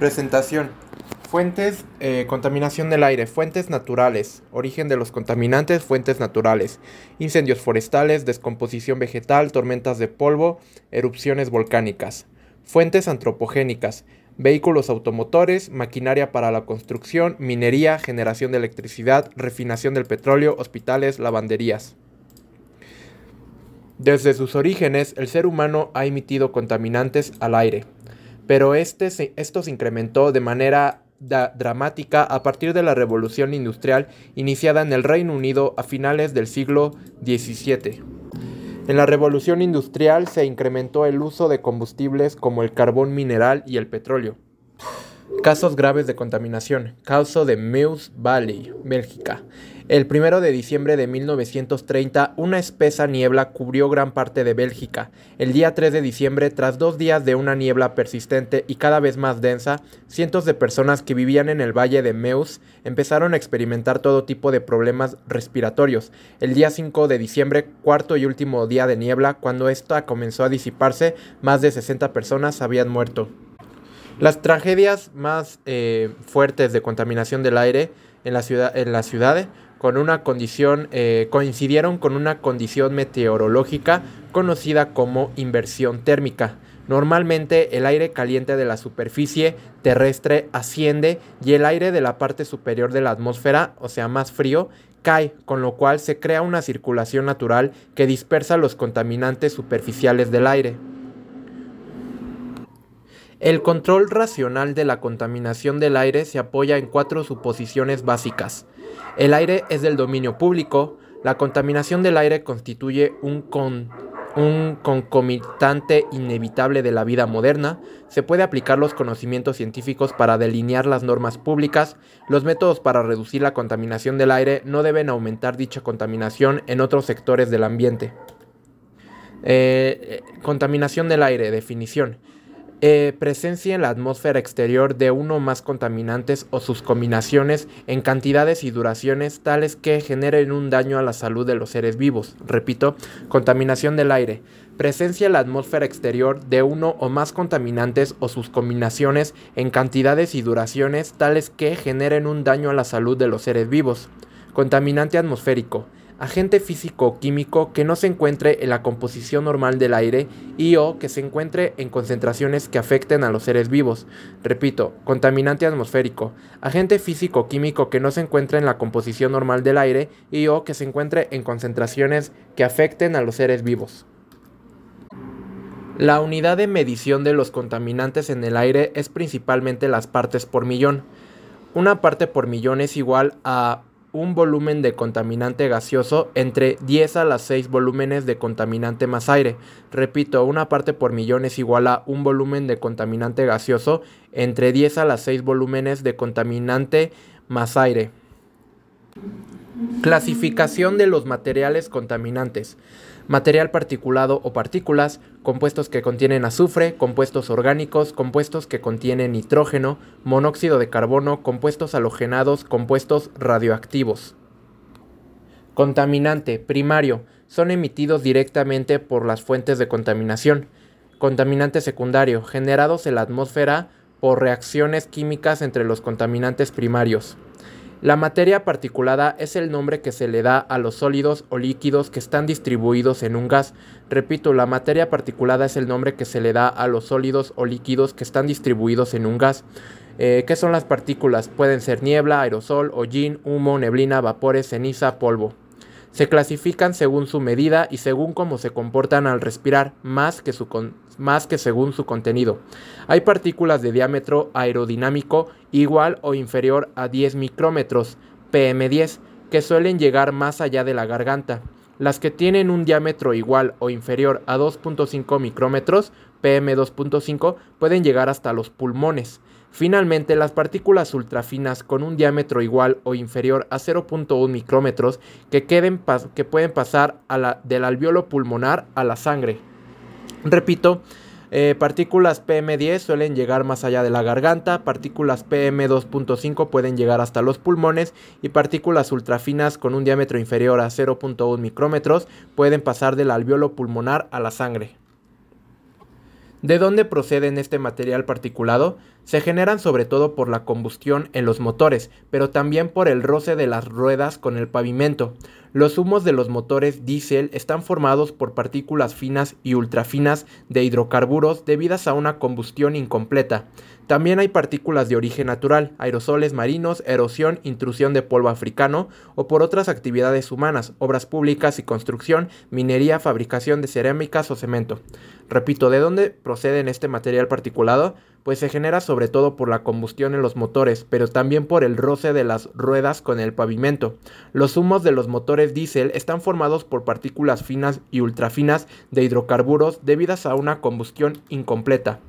Presentación. Fuentes, eh, contaminación del aire, fuentes naturales, origen de los contaminantes, fuentes naturales, incendios forestales, descomposición vegetal, tormentas de polvo, erupciones volcánicas. Fuentes antropogénicas, vehículos automotores, maquinaria para la construcción, minería, generación de electricidad, refinación del petróleo, hospitales, lavanderías. Desde sus orígenes, el ser humano ha emitido contaminantes al aire, pero este, esto se incrementó de manera dramática a partir de la revolución industrial iniciada en el Reino Unido a finales del siglo XVII. En la revolución industrial se incrementó el uso de combustibles como el carbón mineral y el petróleo. Casos graves de contaminación. Caso de Meuse Valley, Bélgica. El 1 de diciembre de 1930, una espesa niebla cubrió gran parte de Bélgica. El día 3 de diciembre, tras dos días de una niebla persistente y cada vez más densa, cientos de personas que vivían en el valle de Meuse empezaron a experimentar todo tipo de problemas respiratorios. El día 5 de diciembre, cuarto y último día de niebla, cuando esta comenzó a disiparse, más de 60 personas habían muerto. Las tragedias más eh, fuertes de contaminación del aire en la ciudad, en la ciudad con una condición, eh, coincidieron con una condición meteorológica conocida como inversión térmica. Normalmente el aire caliente de la superficie terrestre asciende y el aire de la parte superior de la atmósfera, o sea más frío, cae, con lo cual se crea una circulación natural que dispersa los contaminantes superficiales del aire. El control racional de la contaminación del aire se apoya en cuatro suposiciones básicas. El aire es del dominio público, la contaminación del aire constituye un, un concomitante inevitable de la vida moderna, se puede aplicar los conocimientos científicos para delinear las normas públicas, los métodos para reducir la contaminación del aire no deben aumentar dicha contaminación en otros sectores del ambiente. Eh, eh, contaminación del aire, definición. Eh, presencia en la atmósfera exterior de uno o más contaminantes o sus combinaciones en cantidades y duraciones tales que generen un daño a la salud de los seres vivos. Repito, contaminación del aire. Presencia en la atmósfera exterior de uno o más contaminantes o sus combinaciones en cantidades y duraciones tales que generen un daño a la salud de los seres vivos. Contaminante atmosférico agente físico o químico que no se encuentre en la composición normal del aire y o que se encuentre en concentraciones que afecten a los seres vivos. Repito, contaminante atmosférico, agente físico o químico que no se encuentre en la composición normal del aire y o que se encuentre en concentraciones que afecten a los seres vivos. La unidad de medición de los contaminantes en el aire es principalmente las partes por millón. Una parte por millón es igual a un volumen de contaminante gaseoso entre 10 a las 6 volúmenes de contaminante más aire. Repito, una parte por millón es igual a un volumen de contaminante gaseoso entre 10 a las 6 volúmenes de contaminante más aire. Clasificación de los materiales contaminantes. Material particulado o partículas, compuestos que contienen azufre, compuestos orgánicos, compuestos que contienen nitrógeno, monóxido de carbono, compuestos halogenados, compuestos radioactivos. Contaminante primario. Son emitidos directamente por las fuentes de contaminación. Contaminante secundario. Generados en la atmósfera por reacciones químicas entre los contaminantes primarios. La materia particulada es el nombre que se le da a los sólidos o líquidos que están distribuidos en un gas. Repito, la materia particulada es el nombre que se le da a los sólidos o líquidos que están distribuidos en un gas. Eh, ¿Qué son las partículas? Pueden ser niebla, aerosol, hollín, humo, neblina, vapores, ceniza, polvo. Se clasifican según su medida y según cómo se comportan al respirar, más que, su más que según su contenido. Hay partículas de diámetro aerodinámico igual o inferior a 10 micrómetros, PM10, que suelen llegar más allá de la garganta. Las que tienen un diámetro igual o inferior a 2.5 micrómetros, PM2.5, pueden llegar hasta los pulmones. Finalmente, las partículas ultrafinas con un diámetro igual o inferior a 0.1 micrómetros que, que pueden pasar del alveolo pulmonar a la sangre. Repito, eh, partículas PM10 suelen llegar más allá de la garganta, partículas PM2.5 pueden llegar hasta los pulmones y partículas ultrafinas con un diámetro inferior a 0.1 micrómetros pueden pasar del alveolo pulmonar a la sangre. ¿De dónde proceden este material particulado? Se generan sobre todo por la combustión en los motores, pero también por el roce de las ruedas con el pavimento. Los humos de los motores diésel están formados por partículas finas y ultrafinas de hidrocarburos debidas a una combustión incompleta. También hay partículas de origen natural, aerosoles marinos, erosión, intrusión de polvo africano o por otras actividades humanas, obras públicas y construcción, minería, fabricación de cerámicas o cemento. Repito, ¿de dónde procede este material particulado? Pues se genera sobre todo por la combustión en los motores, pero también por el roce de las ruedas con el pavimento. Los humos de los motores diésel están formados por partículas finas y ultrafinas de hidrocarburos debidas a una combustión incompleta.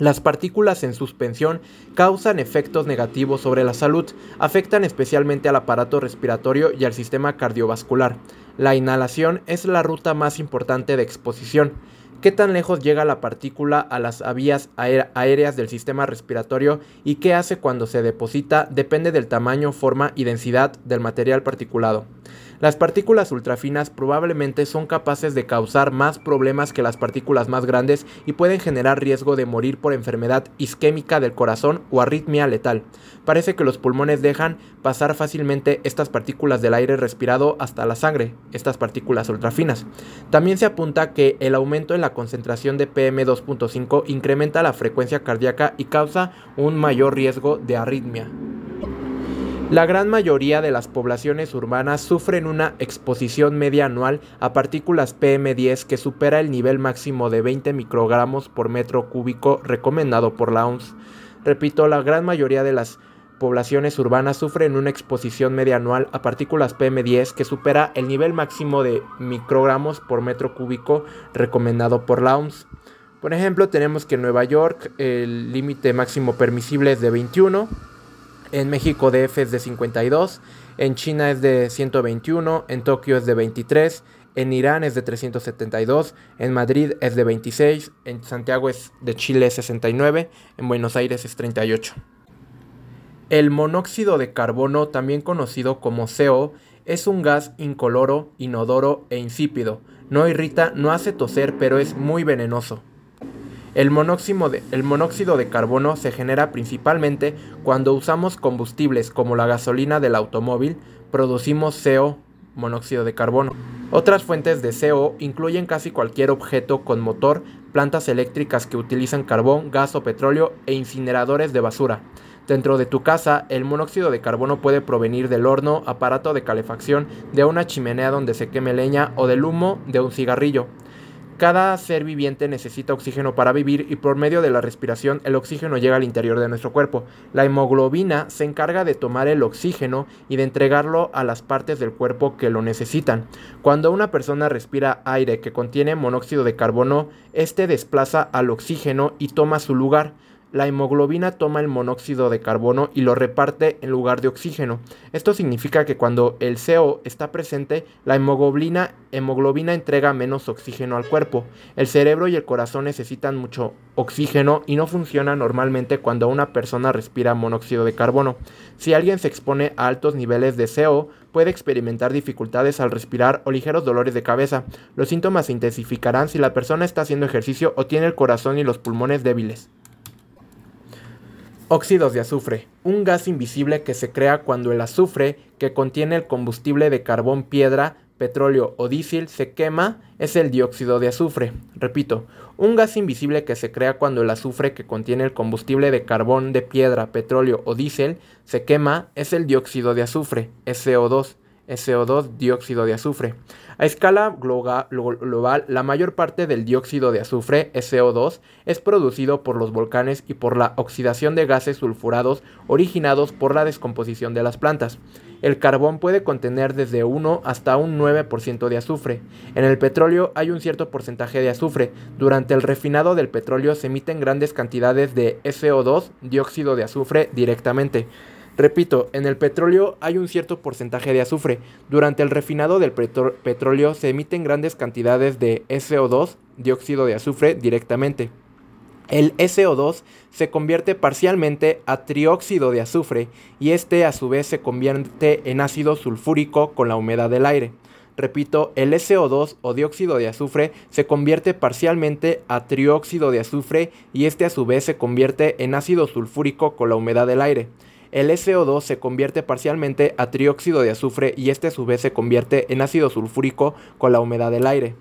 Las partículas en suspensión causan efectos negativos sobre la salud, afectan especialmente al aparato respiratorio y al sistema cardiovascular. La inhalación es la ruta más importante de exposición. ¿Qué tan lejos llega la partícula a las vías aéreas del sistema respiratorio y qué hace cuando se deposita depende del tamaño, forma y densidad del material particulado. Las partículas ultrafinas probablemente son capaces de causar más problemas que las partículas más grandes y pueden generar riesgo de morir por enfermedad isquémica del corazón o arritmia letal. Parece que los pulmones dejan pasar fácilmente estas partículas del aire respirado hasta la sangre, estas partículas ultrafinas. También se apunta que el aumento en la concentración de PM2.5 incrementa la frecuencia cardíaca y causa un mayor riesgo de arritmia. La gran mayoría de las poblaciones urbanas sufren una exposición media anual a partículas PM10 que supera el nivel máximo de 20 microgramos por metro cúbico recomendado por la OMS. Repito, la gran mayoría de las poblaciones urbanas sufren una exposición media anual a partículas PM10 que supera el nivel máximo de microgramos por metro cúbico recomendado por la OMS. Por ejemplo, tenemos que en Nueva York el límite máximo permisible es de 21, en México DF es de 52, en China es de 121, en Tokio es de 23, en Irán es de 372, en Madrid es de 26, en Santiago es de Chile es 69, en Buenos Aires es 38. El monóxido de carbono, también conocido como CO, es un gas incoloro, inodoro e insípido. No irrita, no hace toser, pero es muy venenoso. El monóxido, de, carbono se genera principalmente cuando usamos combustibles como la gasolina del automóvil, producimos CO, monóxido de carbono. Otras fuentes de CO incluyen casi cualquier objeto con motor, plantas eléctricas que utilizan carbón, gas o petróleo e incineradores de basura. Dentro de tu casa, el monóxido de carbono puede provenir del horno, aparato de calefacción, de una chimenea donde se queme leña o del humo de un cigarrillo. Cada ser viviente necesita oxígeno para vivir y por medio de la respiración el oxígeno llega al interior de nuestro cuerpo. La hemoglobina se encarga de tomar el oxígeno y de entregarlo a las partes del cuerpo que lo necesitan. Cuando una persona respira aire que contiene monóxido de carbono, este desplaza al oxígeno y toma su lugar la hemoglobina toma el monóxido de carbono y lo reparte en lugar de oxígeno. Esto significa que cuando el CO está presente, la hemoglobina, hemoglobina entrega menos oxígeno al cuerpo. El cerebro y el corazón necesitan mucho oxígeno y no funciona normalmente cuando una persona respira monóxido de carbono. Si alguien se expone a altos niveles de CO, puede experimentar dificultades al respirar o ligeros dolores de cabeza. Los síntomas se intensificarán si la persona está haciendo ejercicio o tiene el corazón y los pulmones débiles. Óxidos de azufre, un gas invisible que se crea cuando el azufre que contiene el combustible de carbón, piedra, petróleo o diésel se quema es el dióxido de azufre. Repito, un gas invisible que se crea cuando el azufre que contiene el combustible de carbón, de piedra, petróleo o diésel se quema es el dióxido de azufre, SO2. SO2, dióxido de azufre. A escala global, la mayor parte del dióxido de azufre, SO2, es producido por los volcanes y por la oxidación de gases sulfurados originados por la descomposición de las plantas. El carbón puede contener desde 1 hasta un 9% de azufre. En el petróleo hay un cierto porcentaje de azufre. Durante el refinado del petróleo se emiten grandes cantidades de SO2, dióxido de azufre, directamente. Repito, en el petróleo hay un cierto porcentaje de azufre. Durante el refinado del petróleo se emiten grandes cantidades de SO2, dióxido de azufre, directamente. El SO2 se convierte parcialmente a trióxido de azufre y este a su vez se convierte en ácido sulfúrico con la humedad del aire. Repito, el SO2 o dióxido de azufre se convierte parcialmente a trióxido de azufre y este a su vez se convierte en ácido sulfúrico con la humedad del aire. El SO2 se convierte parcialmente a trióxido de azufre y este a su vez se convierte en ácido sulfúrico con la humedad del aire.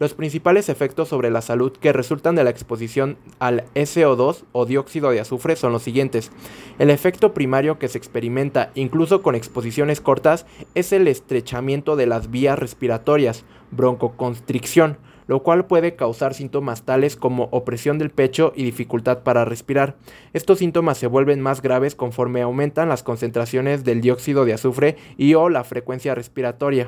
Los principales efectos sobre la salud que resultan de la exposición al SO2 o dióxido de azufre son los siguientes. El efecto primario que se experimenta incluso con exposiciones cortas es el estrechamiento de las vías respiratorias, broncoconstricción, lo cual puede causar síntomas tales como opresión del pecho y dificultad para respirar. Estos síntomas se vuelven más graves conforme aumentan las concentraciones del dióxido de azufre y o la frecuencia respiratoria.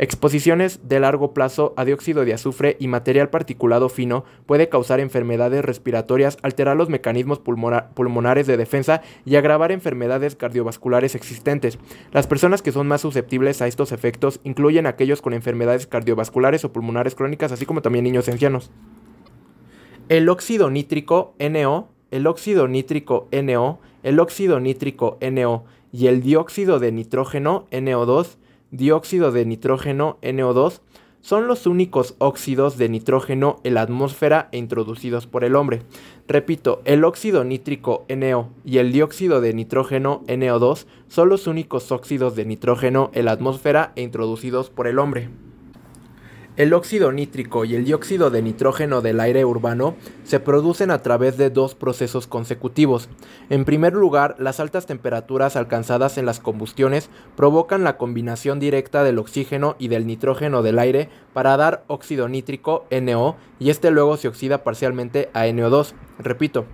Exposiciones de largo plazo a dióxido de azufre y material particulado fino puede causar enfermedades respiratorias, alterar los mecanismos pulmonares de defensa y agravar enfermedades cardiovasculares existentes. Las personas que son más susceptibles a estos efectos incluyen aquellos con enfermedades cardiovasculares o pulmonares crónicas, así como también niños ancianos. El óxido nítrico NO, el óxido nítrico NO, el óxido nítrico NO y el dióxido de nitrógeno NO2 dióxido de nitrógeno NO2 son los únicos óxidos de nitrógeno en la atmósfera e introducidos por el hombre. Repito, el óxido nítrico NO y el dióxido de nitrógeno NO2 son los únicos óxidos de nitrógeno en la atmósfera e introducidos por el hombre. El óxido nítrico y el dióxido de nitrógeno del aire urbano se producen a través de dos procesos consecutivos. En primer lugar, las altas temperaturas alcanzadas en las combustiones provocan la combinación directa del oxígeno y del nitrógeno del aire para dar óxido nítrico NO y este luego se oxida parcialmente a NO2. Repito,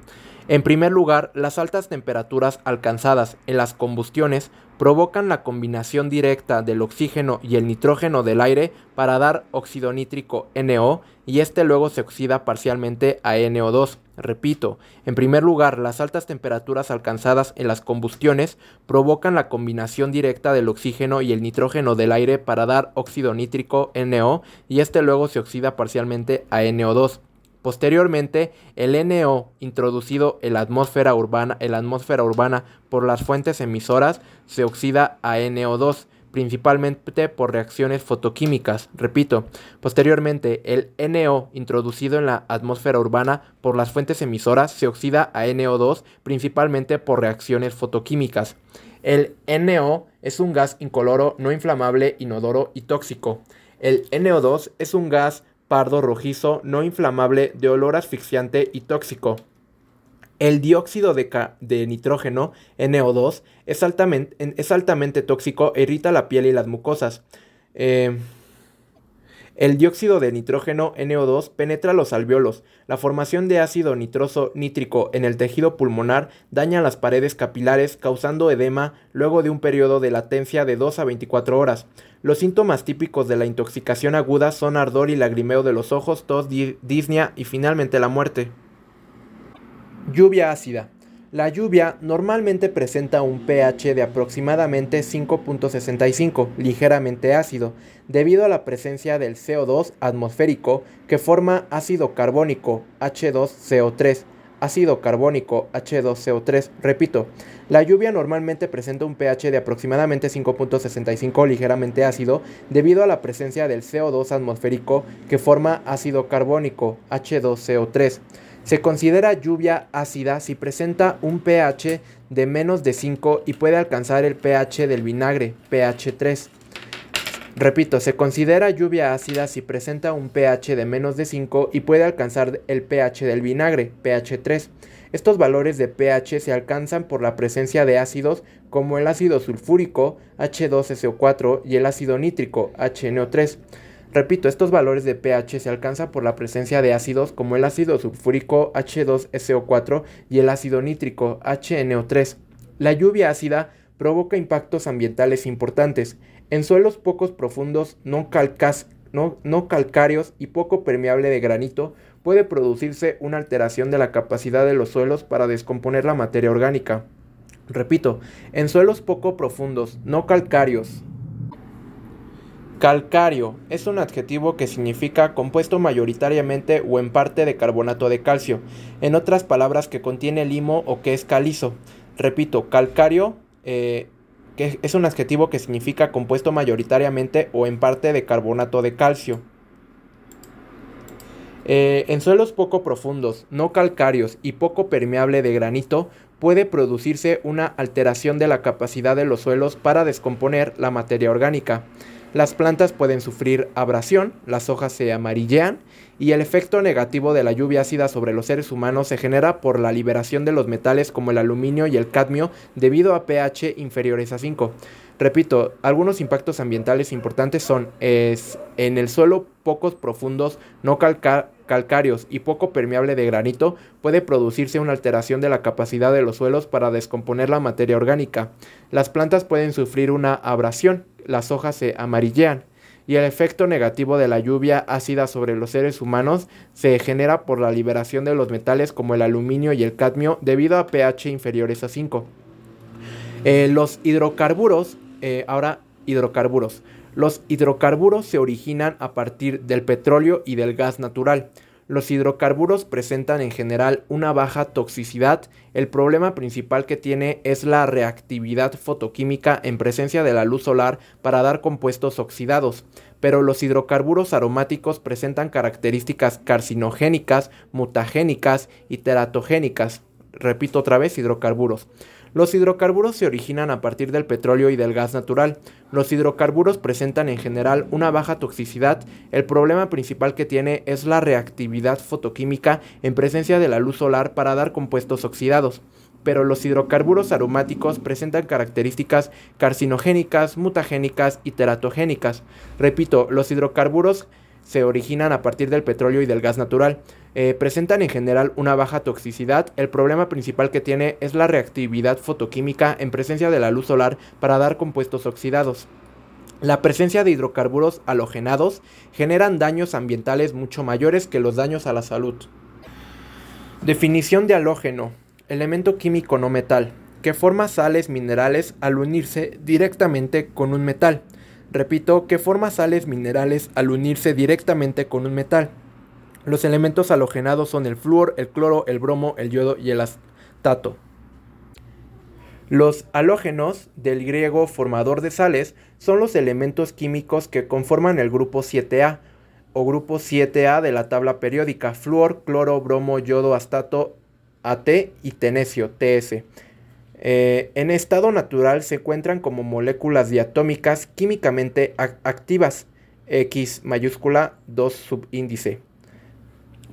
en primer lugar, las altas temperaturas alcanzadas en las combustiones provocan la combinación directa del oxígeno y el nitrógeno del aire para dar óxido nítrico NO y este luego se oxida parcialmente a NO2. Repito, en primer lugar, las altas temperaturas alcanzadas en las combustiones provocan la combinación directa del oxígeno y el nitrógeno del aire para dar óxido nítrico NO y este luego se oxida parcialmente a NO2. Posteriormente, el NO introducido en la atmósfera urbana, en la atmósfera urbana por las fuentes emisoras se oxida a NO2, principalmente por reacciones fotoquímicas. Repito, posteriormente el NO introducido en la atmósfera urbana por las fuentes emisoras se oxida a NO2, principalmente por reacciones fotoquímicas. El NO es un gas incoloro, no inflamable, inodoro y tóxico. El NO2 es un gas pardo rojizo no inflamable de olor asfixiante y tóxico. El dióxido de, nitrógeno, NO2, es altamente, es altamente, tóxico e irrita la piel y las mucosas. Eh, el dióxido de nitrógeno NO2 penetra los alveolos. La formación de ácido nitroso nítrico en el tejido pulmonar daña las paredes capilares causando edema luego de un periodo de latencia de 2 a 24 horas. Los síntomas típicos de la intoxicación aguda son ardor y lagrimeo de los ojos, tos, disnea y finalmente la muerte. Lluvia ácida. La lluvia normalmente presenta un pH de aproximadamente 5.65, ligeramente ácido, debido a la presencia del CO2 atmosférico que forma ácido carbónico H2CO3. Ácido carbónico H2CO3. Repito, la lluvia normalmente presenta un pH de aproximadamente 5.65 ligeramente ácido debido a la presencia del CO2 atmosférico que forma ácido carbónico H2CO3. Se considera lluvia ácida si presenta un pH de menos de 5 y puede alcanzar el pH del vinagre, pH 3. Repito, se considera lluvia ácida si presenta un pH de menos de 5 y puede alcanzar el pH del vinagre, pH 3. Estos valores de pH se alcanzan por la presencia de ácidos como el ácido sulfúrico H2SO4 y el ácido nítrico HNO3. Repito, estos valores de pH se alcanzan por la presencia de ácidos como el ácido sulfúrico H2SO4 y el ácido nítrico HNO3. La lluvia ácida provoca impactos ambientales importantes. En suelos pocos profundos, no, no, calcáreos y poco permeable de granito, puede producirse una alteración de la capacidad de los suelos para descomponer la materia orgánica. Repito, en suelos poco profundos, no calcáreos, Calcáreo es un adjetivo que significa compuesto mayoritariamente o en parte de carbonato de calcio, en otras palabras que contiene limo o que es calizo. Repito, calcáreo, eh, que es un adjetivo que significa compuesto mayoritariamente o en parte de carbonato de calcio. Eh, en suelos poco profundos, no calcáreos y poco permeable de granito, puede producirse una alteración de la capacidad de los suelos para descomponer la materia orgánica. Las plantas pueden sufrir abrasión, las hojas se amarillean y el efecto negativo de la lluvia ácida sobre los seres humanos se genera por la liberación de los metales como el aluminio y el cadmio debido a pH inferiores a 5. Repito, algunos impactos ambientales importantes son es, en el suelo pocos profundos, no calcáreos calcáreos y poco permeable de granito, puede producirse una alteración de la capacidad de los suelos para descomponer la materia orgánica. Las plantas pueden sufrir una abrasión, las hojas se amarillean, y el efecto negativo de la lluvia ácida sobre los seres humanos se genera por la liberación de los metales como el aluminio y el cadmio debido a pH inferiores a 5. Eh, los hidrocarburos, eh, ahora hidrocarburos. Los hidrocarburos se originan a partir del petróleo y del gas natural. Los hidrocarburos presentan en general una baja toxicidad. El problema principal que tiene es la reactividad fotoquímica en presencia de la luz solar para dar compuestos oxidados. Pero los hidrocarburos aromáticos presentan características carcinogénicas, mutagénicas y teratogénicas. Repito otra vez, hidrocarburos. Los hidrocarburos se originan a partir del petróleo y del gas natural. Los hidrocarburos presentan en general una baja toxicidad. El problema principal que tiene es la reactividad fotoquímica en presencia de la luz solar para dar compuestos oxidados pero los hidrocarburos aromáticos presentan características carcinogénicas, mutagénicas y teratogénicas. Repito, los hidrocarburos se originan a partir del petróleo y del gas natural. Eh, presentan en general una baja toxicidad. El problema principal que tiene es la reactividad fotoquímica en presencia de la luz solar para dar compuestos oxidados. La presencia de hidrocarburos halogenados generan daños ambientales mucho mayores que los daños a la salud. Definición de halógeno. Elemento químico no metal, que forma sales minerales al unirse directamente con un metal. Repito, que forma sales minerales al unirse directamente con un metal. Los elementos halogenados son el flúor, el cloro, el bromo, el yodo y el astato. Los halógenos, del griego formador de sales, son los elementos químicos que conforman el grupo 7A o grupo 7A de la tabla periódica, flúor, cloro, bromo, yodo, astato, AT y tenesio, TS. Eh, en estado natural se encuentran como moléculas diatómicas químicamente activas, X mayúscula 2 subíndice.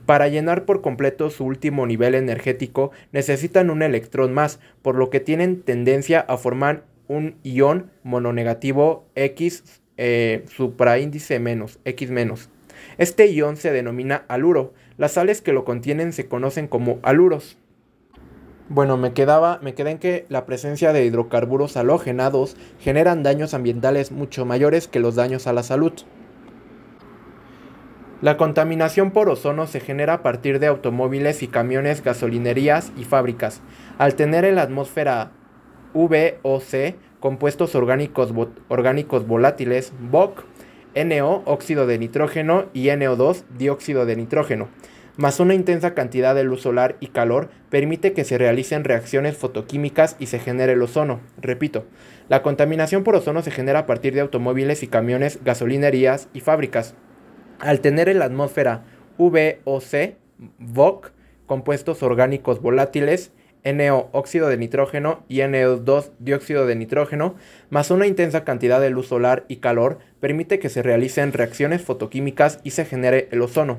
Para llenar por completo su último nivel energético necesitan un electrón más, por lo que tienen tendencia a formar un ion mononegativo X eh, supraíndice menos, X menos. Este ion se denomina aluro. Las sales que lo contienen se conocen como aluros. Bueno, me quedaba, me quedé en que la presencia de hidrocarburos halogenados generan daños ambientales mucho mayores que los daños a la salud. La contaminación por ozono se genera a partir de automóviles y camiones, gasolinerías y fábricas. Al tener en la atmósfera VOC, compuestos orgánicos, volátiles, VOC, NO, óxido de nitrógeno y NO2, dióxido de nitrógeno más una intensa cantidad de luz solar y calor permite que se realicen reacciones fotoquímicas y se genere el ozono. Repito, la contaminación por ozono se genera a partir de automóviles y camiones, gasolinerías y fábricas. Al tener en la atmósfera VOC, VOC, compuestos orgánicos volátiles, NO, óxido de nitrógeno y NO2, dióxido de nitrógeno, más una intensa cantidad de luz solar y calor, permite que se realicen reacciones fotoquímicas y se genere el ozono.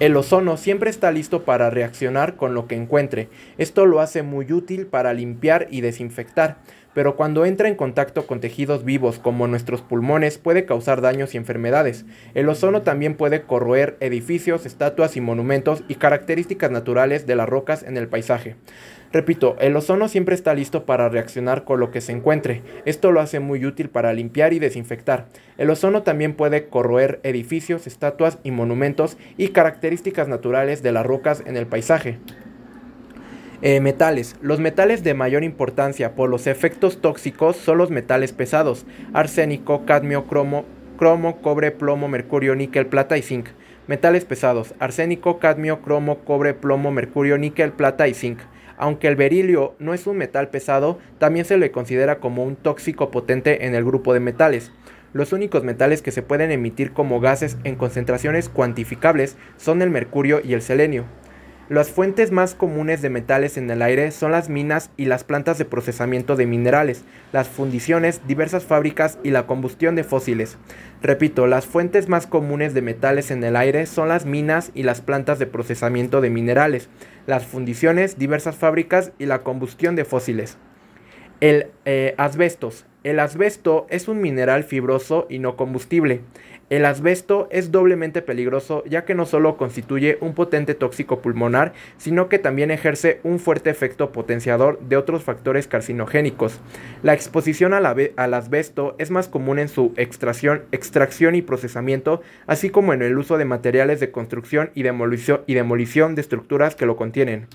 El ozono siempre está listo para reaccionar con lo que encuentre. Esto lo hace muy útil para limpiar y desinfectar, pero cuando entra en contacto con tejidos vivos como nuestros pulmones puede causar daños y enfermedades. El ozono también puede corroer edificios, estatuas y monumentos y características naturales de las rocas en el paisaje. Repito, el ozono siempre está listo para reaccionar con lo que se encuentre. Esto lo hace muy útil para limpiar y desinfectar. El ozono también puede corroer edificios, estatuas y monumentos y características naturales de las rocas en el paisaje. Eh, metales. Los metales de mayor importancia por los efectos tóxicos son los metales pesados, arsénico, cadmio, cromo, cromo, cobre, plomo, mercurio, níquel, plata y zinc. Metales pesados, arsénico, cadmio, cromo, cobre, plomo, mercurio, níquel, plata y zinc. Aunque el berilio no es un metal pesado, también se le considera como un tóxico potente en el grupo de metales. Los únicos metales que se pueden emitir como gases en concentraciones cuantificables son el mercurio y el selenio. Las fuentes más comunes de metales en el aire son las minas y las plantas de procesamiento de minerales, las fundiciones, diversas fábricas y la combustión de fósiles. Repito, las fuentes más comunes de metales en el aire son las minas y las plantas de procesamiento de minerales, las fundiciones, diversas fábricas y la combustión de fósiles. El eh. El asbesto es un mineral fibroso y no combustible. El asbesto es doblemente peligroso ya que no solo constituye un potente tóxico pulmonar, sino que también ejerce un fuerte efecto potenciador de otros factores carcinogénicos. La exposición al, asbesto es más común en su extracción, extracción y procesamiento, así como en el uso de materiales de construcción y demolición, y demolición de estructuras que lo contienen.